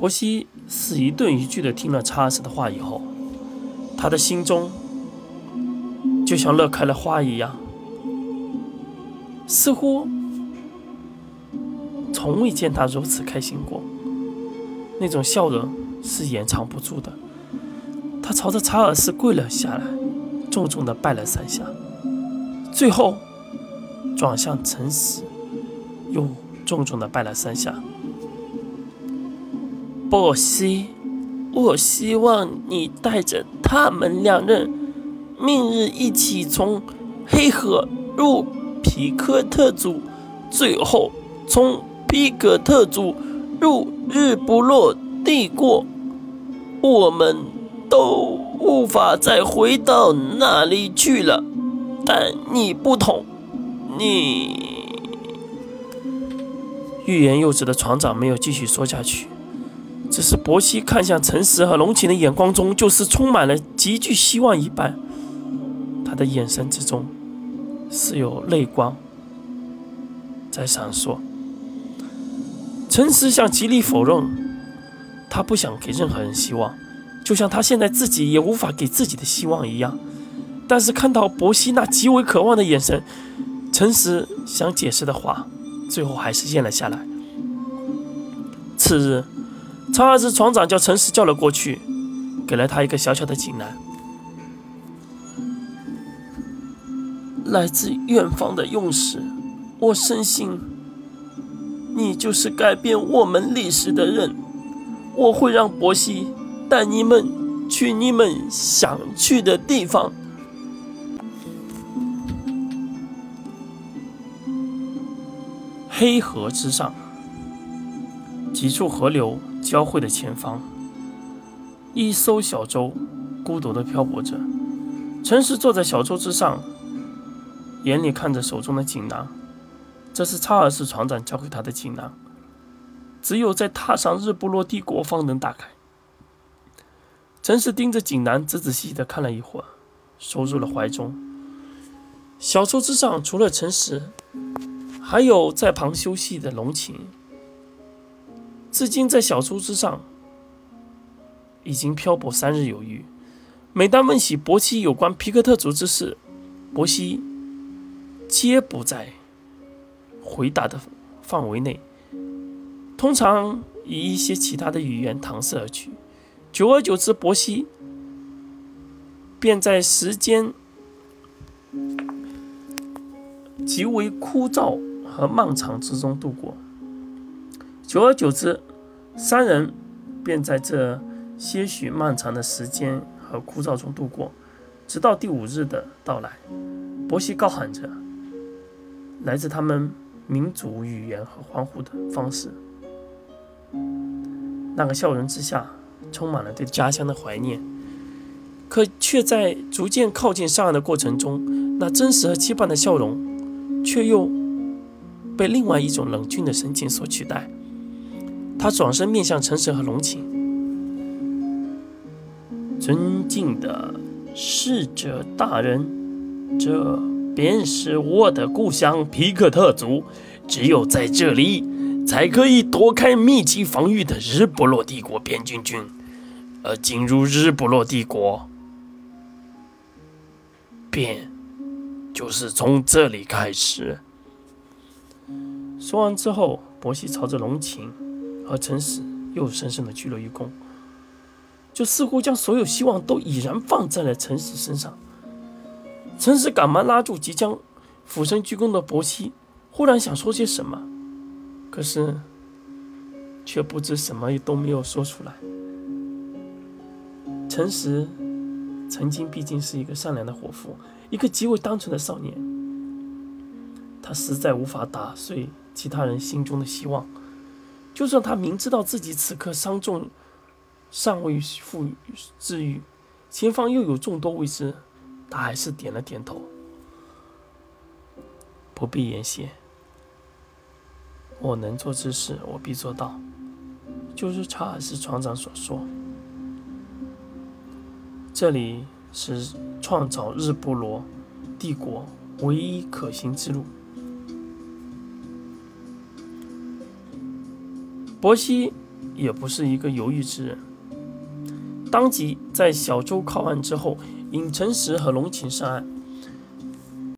伯西是一顿一句的听了查尔斯的话以后，他的心中就像乐开了花一样，似乎从未见他如此开心过。那种笑容是掩藏不住的。他朝着查尔斯跪了下来，重重的拜了三下，最后转向陈实，又重重的拜了三下。波西，我希望你带着他们两人，明日一起从黑河入皮克特族，最后从皮克特族入日不落帝国。我们都无法再回到那里去了，但你不同，你。欲言又止的船长没有继续说下去。只是伯西看向陈实和龙琴的眼光中，就是充满了极具希望一般。他的眼神之中，是有泪光在闪烁。陈实想极力否认，他不想给任何人希望，就像他现在自己也无法给自己的希望一样。但是看到伯西那极为渴望的眼神，陈实想解释的话，最后还是咽了下来。次日。查尔斯船长叫陈实叫了过去，给了他一个小小的锦囊。来自远方的勇士，我深信你就是改变我们历史的人。我会让伯西带你们去你们想去的地方。黑河之上，几处河流。交汇的前方，一艘小舟孤独地漂泊着。陈实坐在小舟之上，眼里看着手中的锦囊。这是查尔斯船长交给他的锦囊，只有在踏上日不落帝国方能打开。陈实盯着锦囊，仔仔细细地看了一会儿，收入了怀中。小舟之上，除了陈实，还有在旁休息的龙琴。至今在小舟之上，已经漂泊三日有余。每当问起伯西有关皮克特族之事，伯西皆不在回答的范围内，通常以一些其他的语言搪塞而去。久而久之，伯西便在时间极为枯燥和漫长之中度过。久而久之，三人便在这些许漫长的时间和枯燥中度过，直到第五日的到来。伯西高喊着来自他们民族语言和欢呼的方式，那个笑容之下充满了对家乡的怀念，可却在逐渐靠近上岸的过程中，那真实和期盼的笑容却又被另外一种冷峻的神情所取代。他转身面向陈实和龙琴，尊敬的逝者大人，这便是我的故乡皮克特族。只有在这里，才可以躲开密集防御的日不落帝国边境军，而进入日不落帝国，便就是从这里开始。说完之后，伯西朝着龙琴。而陈实又深深的鞠了一躬，就似乎将所有希望都已然放在了陈实身上。陈实赶忙拉住即将俯身鞠躬的伯西，忽然想说些什么，可是却不知什么都没有说出来。陈实曾经毕竟是一个善良的伙夫，一个极为单纯的少年，他实在无法打碎其他人心中的希望。就算他明知道自己此刻伤重，尚未复治愈，前方又有众多未知，他还是点了点头。不必言谢，我能做之事，我必做到。就如查尔斯船长所说，这里是创造日不落帝国唯一可行之路。伯西也不是一个犹豫之人，当即在小舟靠岸之后，引陈实和龙琴上岸。